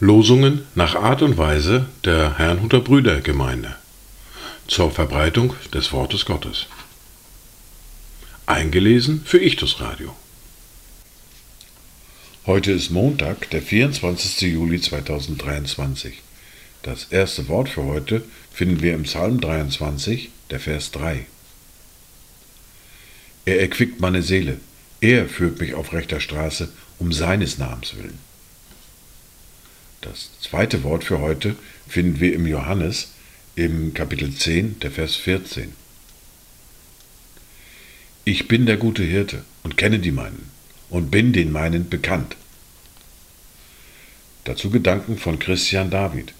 Losungen nach Art und Weise der Herrnhuter Brüdergemeinde zur Verbreitung des Wortes Gottes. Eingelesen für Ichtus Radio. Heute ist Montag, der 24. Juli 2023. Das erste Wort für heute finden wir im Psalm 23, der Vers 3. Er erquickt meine Seele, er führt mich auf rechter Straße um seines Namens willen. Das zweite Wort für heute finden wir im Johannes im Kapitel 10, der Vers 14. Ich bin der gute Hirte und kenne die meinen und bin den meinen bekannt. Dazu Gedanken von Christian David.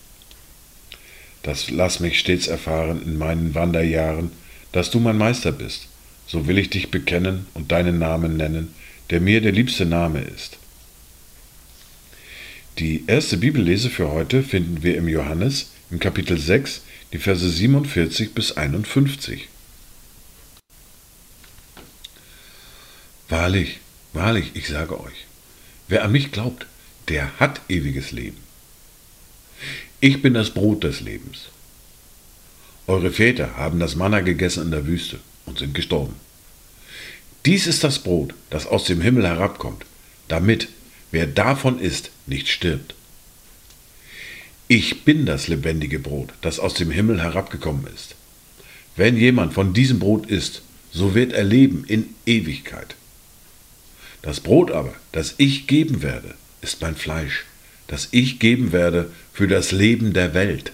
Das lass mich stets erfahren in meinen Wanderjahren, dass du mein Meister bist. So will ich dich bekennen und deinen Namen nennen, der mir der liebste Name ist. Die erste Bibellese für heute finden wir im Johannes im Kapitel 6, die Verse 47 bis 51. Wahrlich, wahrlich, ich sage euch, wer an mich glaubt, der hat ewiges Leben. Ich bin das Brot des Lebens. Eure Väter haben das Manna gegessen in der Wüste und sind gestorben. Dies ist das Brot, das aus dem Himmel herabkommt, damit, wer davon isst, nicht stirbt. Ich bin das lebendige Brot, das aus dem Himmel herabgekommen ist. Wenn jemand von diesem Brot isst, so wird er leben in Ewigkeit. Das Brot aber, das ich geben werde, ist mein Fleisch, das ich geben werde für das Leben der Welt.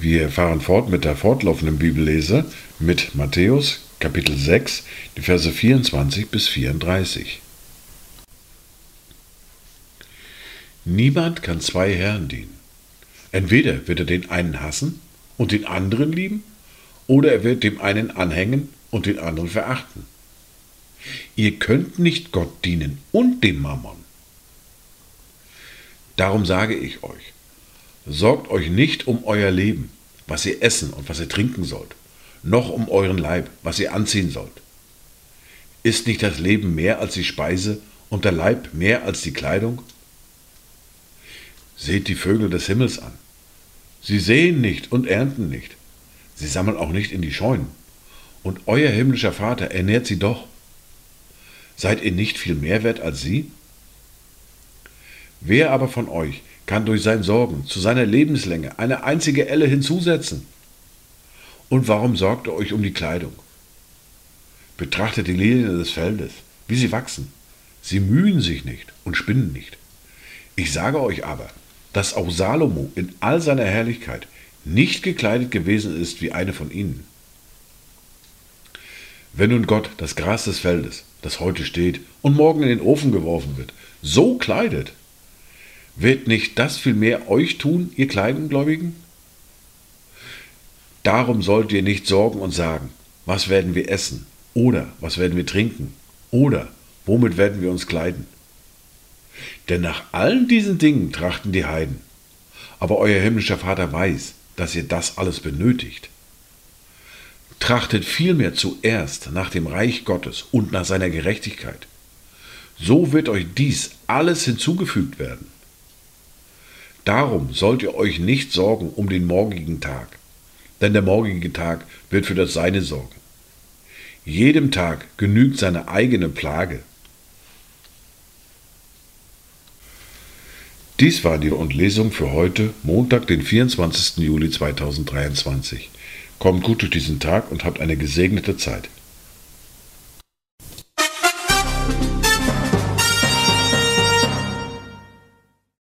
Wir fahren fort mit der fortlaufenden Bibellese mit Matthäus Kapitel 6, die Verse 24 bis 34. Niemand kann zwei Herren dienen. Entweder wird er den einen hassen und den anderen lieben, oder er wird dem einen anhängen und den anderen verachten. Ihr könnt nicht Gott dienen und dem Mammon. Darum sage ich euch, sorgt euch nicht um euer Leben, was ihr essen und was ihr trinken sollt noch um euren Leib, was ihr anziehen sollt. Ist nicht das Leben mehr als die Speise und der Leib mehr als die Kleidung? Seht die Vögel des Himmels an. Sie sehen nicht und ernten nicht. Sie sammeln auch nicht in die Scheunen. Und euer himmlischer Vater ernährt sie doch. Seid ihr nicht viel mehr wert als sie? Wer aber von euch kann durch sein Sorgen zu seiner Lebenslänge eine einzige Elle hinzusetzen? Und warum sorgt ihr euch um die Kleidung? Betrachtet die Lilien des Feldes, wie sie wachsen. Sie mühen sich nicht und spinnen nicht. Ich sage euch aber, dass auch Salomo in all seiner Herrlichkeit nicht gekleidet gewesen ist wie eine von ihnen. Wenn nun Gott das Gras des Feldes, das heute steht und morgen in den Ofen geworfen wird, so kleidet, wird nicht das vielmehr euch tun, ihr Kleidengläubigen? Darum sollt ihr nicht sorgen und sagen, was werden wir essen? Oder was werden wir trinken? Oder womit werden wir uns kleiden? Denn nach allen diesen Dingen trachten die Heiden. Aber euer himmlischer Vater weiß, dass ihr das alles benötigt. Trachtet vielmehr zuerst nach dem Reich Gottes und nach seiner Gerechtigkeit. So wird euch dies alles hinzugefügt werden. Darum sollt ihr euch nicht sorgen um den morgigen Tag denn der morgige Tag wird für das Seine sorgen. Jedem Tag genügt seine eigene Plage. Dies war die und Lesung für heute, Montag, den 24. Juli 2023. Kommt gut durch diesen Tag und habt eine gesegnete Zeit.